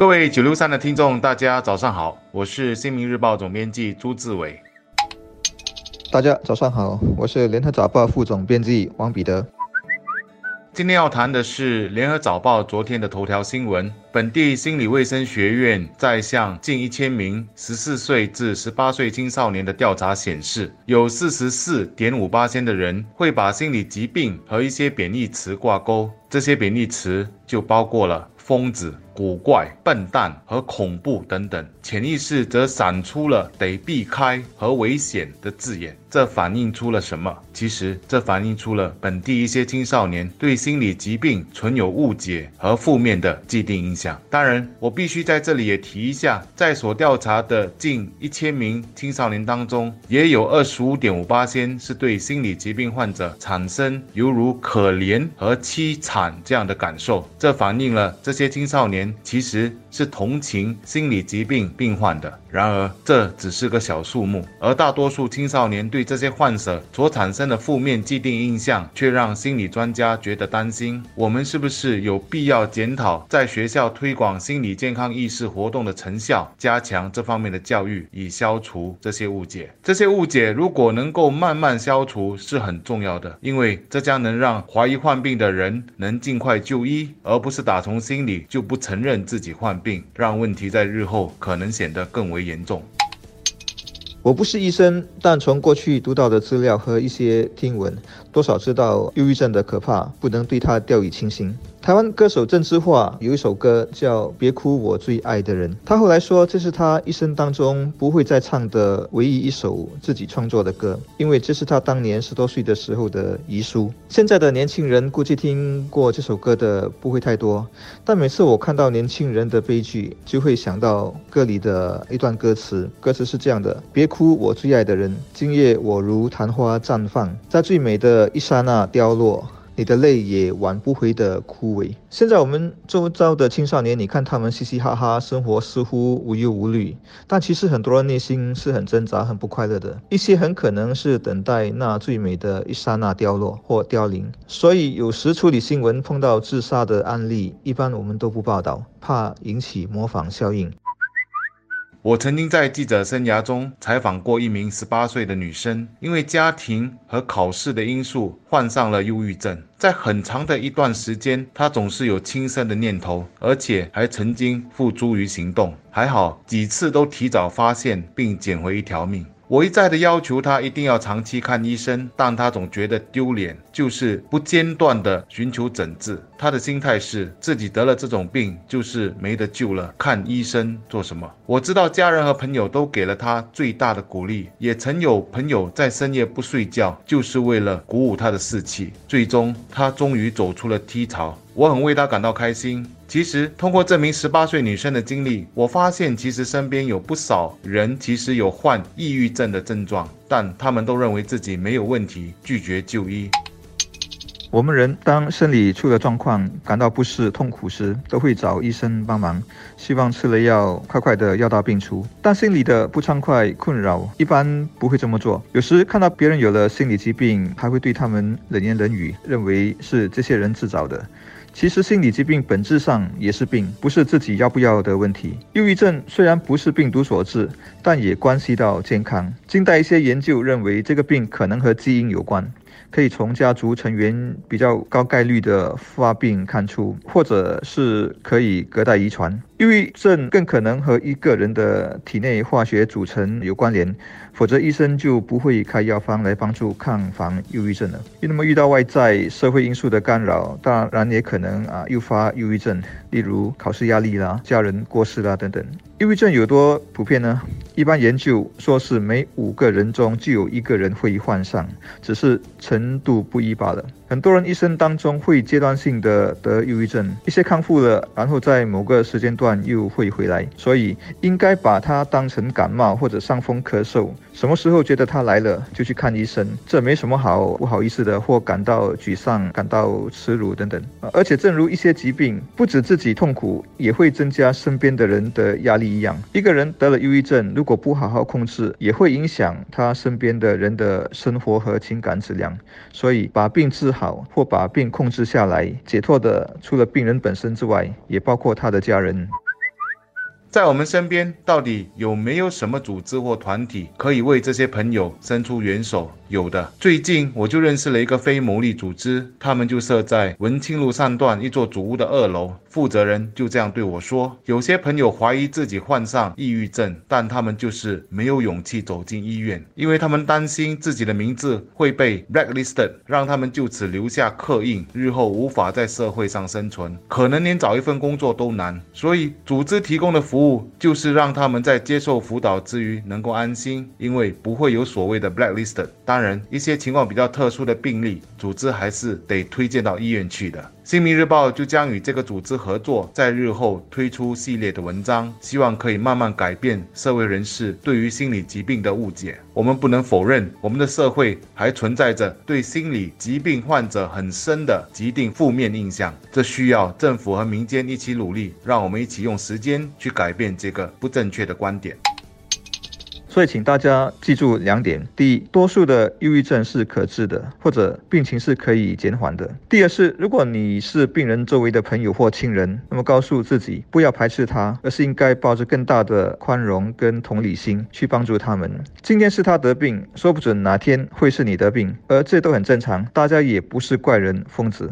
各位九六三的听众，大家早上好，我是新民日报总编辑朱志伟。大家早上好，我是联合早报副总编辑王彼得。今天要谈的是联合早报昨天的头条新闻：本地心理卫生学院在向近一千名十四岁至十八岁青少年的调查显示，有四十四点五八千的人会把心理疾病和一些贬义词挂钩，这些贬义词就包括了疯子。古怪、笨蛋和恐怖等等，潜意识则闪出了得避开和危险的字眼。这反映出了什么？其实，这反映出了本地一些青少年对心理疾病存有误解和负面的既定印象。当然，我必须在这里也提一下，在所调查的近一千名青少年当中，也有二十五点五八千是对心理疾病患者产生犹如可怜和凄惨这样的感受。这反映了这些青少年。其实是同情心理疾病病患的，然而这只是个小数目，而大多数青少年对这些患者所产生的负面既定印象，却让心理专家觉得担心。我们是不是有必要检讨在学校推广心理健康意识活动的成效，加强这方面的教育，以消除这些误解？这些误解如果能够慢慢消除，是很重要的，因为这将能让怀疑患病的人能尽快就医，而不是打从心里就不承。承认自己患病，让问题在日后可能显得更为严重。我不是医生，但从过去读到的资料和一些听闻，多少知道忧郁症的可怕，不能对他掉以轻心。台湾歌手郑智化有一首歌叫《别哭，我最爱的人》。他后来说，这是他一生当中不会再唱的唯一一首自己创作的歌，因为这是他当年十多岁的时候的遗书。现在的年轻人估计听过这首歌的不会太多，但每次我看到年轻人的悲剧，就会想到歌里的一段歌词。歌词是这样的：别哭，我最爱的人，今夜我如昙花绽放，在最美的一刹那凋落。你的泪也挽不回的枯萎。现在我们周遭的青少年，你看他们嘻嘻哈哈，生活似乎无忧无虑，但其实很多人内心是很挣扎、很不快乐的。一些很可能是等待那最美的一刹那凋落或凋零。所以有时处理新闻碰到自杀的案例，一般我们都不报道，怕引起模仿效应。我曾经在记者生涯中采访过一名十八岁的女生，因为家庭和考试的因素患上了忧郁症。在很长的一段时间，她总是有轻生的念头，而且还曾经付诸于行动。还好几次都提早发现并捡回一条命。我一再的要求他一定要长期看医生，但他总觉得丢脸，就是不间断的寻求诊治。他的心态是自己得了这种病就是没得救了，看医生做什么？我知道家人和朋友都给了他最大的鼓励，也曾有朋友在深夜不睡觉，就是为了鼓舞他的士气。最终，他终于走出了低潮。我很为他感到开心。其实，通过这名十八岁女生的经历，我发现其实身边有不少人其实有患抑郁症的症状，但他们都认为自己没有问题，拒绝就医。我们人当生理出了状况，感到不适、痛苦时，都会找医生帮忙，希望吃了药快快的药到病除。但心里的不畅快、困扰，一般不会这么做。有时看到别人有了心理疾病，还会对他们冷言冷语，认为是这些人自找的。其实心理疾病本质上也是病，不是自己要不要的问题。忧郁症虽然不是病毒所致，但也关系到健康。近代一些研究认为，这个病可能和基因有关。可以从家族成员比较高概率的发病看出，或者是可以隔代遗传。忧郁症更可能和一个人的体内化学组成有关联，否则医生就不会开药方来帮助抗防忧郁症了。那么遇到外在社会因素的干扰，当然也可能啊诱发忧郁症，例如考试压力啦、家人过世啦等等。忧郁症有多普遍呢？一般研究说是每五个人中就有一个人会患上，只是程度不一罢了。很多人一生当中会阶段性的得忧郁症，一些康复了，然后在某个时间段又会回来，所以应该把它当成感冒或者伤风咳嗽，什么时候觉得它来了就去看医生，这没什么好不好意思的，或感到沮丧、感到耻辱等等。而且正如一些疾病不止自己痛苦，也会增加身边的人的压力一样，一个人得了忧郁症，如果不好好控制，也会影响他身边的人的生活和情感质量。所以把病治。好，或把病控制下来，解脱的除了病人本身之外，也包括他的家人。在我们身边，到底有没有什么组织或团体可以为这些朋友伸出援手？有的。最近我就认识了一个非牟利组织，他们就设在文清路上段一座主屋的二楼。负责人就这样对我说：“有些朋友怀疑自己患上抑郁症，但他们就是没有勇气走进医院，因为他们担心自己的名字会被 blacklisted，让他们就此留下刻印，日后无法在社会上生存，可能连找一份工作都难。所以组织提供的服务就是让他们在接受辅导之余能够安心，因为不会有所谓的 blacklisted。当当然，一些情况比较特殊的病例，组织还是得推荐到医院去的。”《新民日报》就将与这个组织合作，在日后推出系列的文章，希望可以慢慢改变社会人士对于心理疾病的误解。我们不能否认，我们的社会还存在着对心理疾病患者很深的既定负面印象，这需要政府和民间一起努力，让我们一起用时间去改变这个不正确的观点。所以，请大家记住两点：第一，多数的忧郁症是可治的，或者病情是可以减缓的；第二是，如果你是病人周围的朋友或亲人，那么告诉自己不要排斥他，而是应该抱着更大的宽容跟同理心去帮助他们。今天是他得病，说不准哪天会是你得病，而这都很正常，大家也不是怪人、疯子。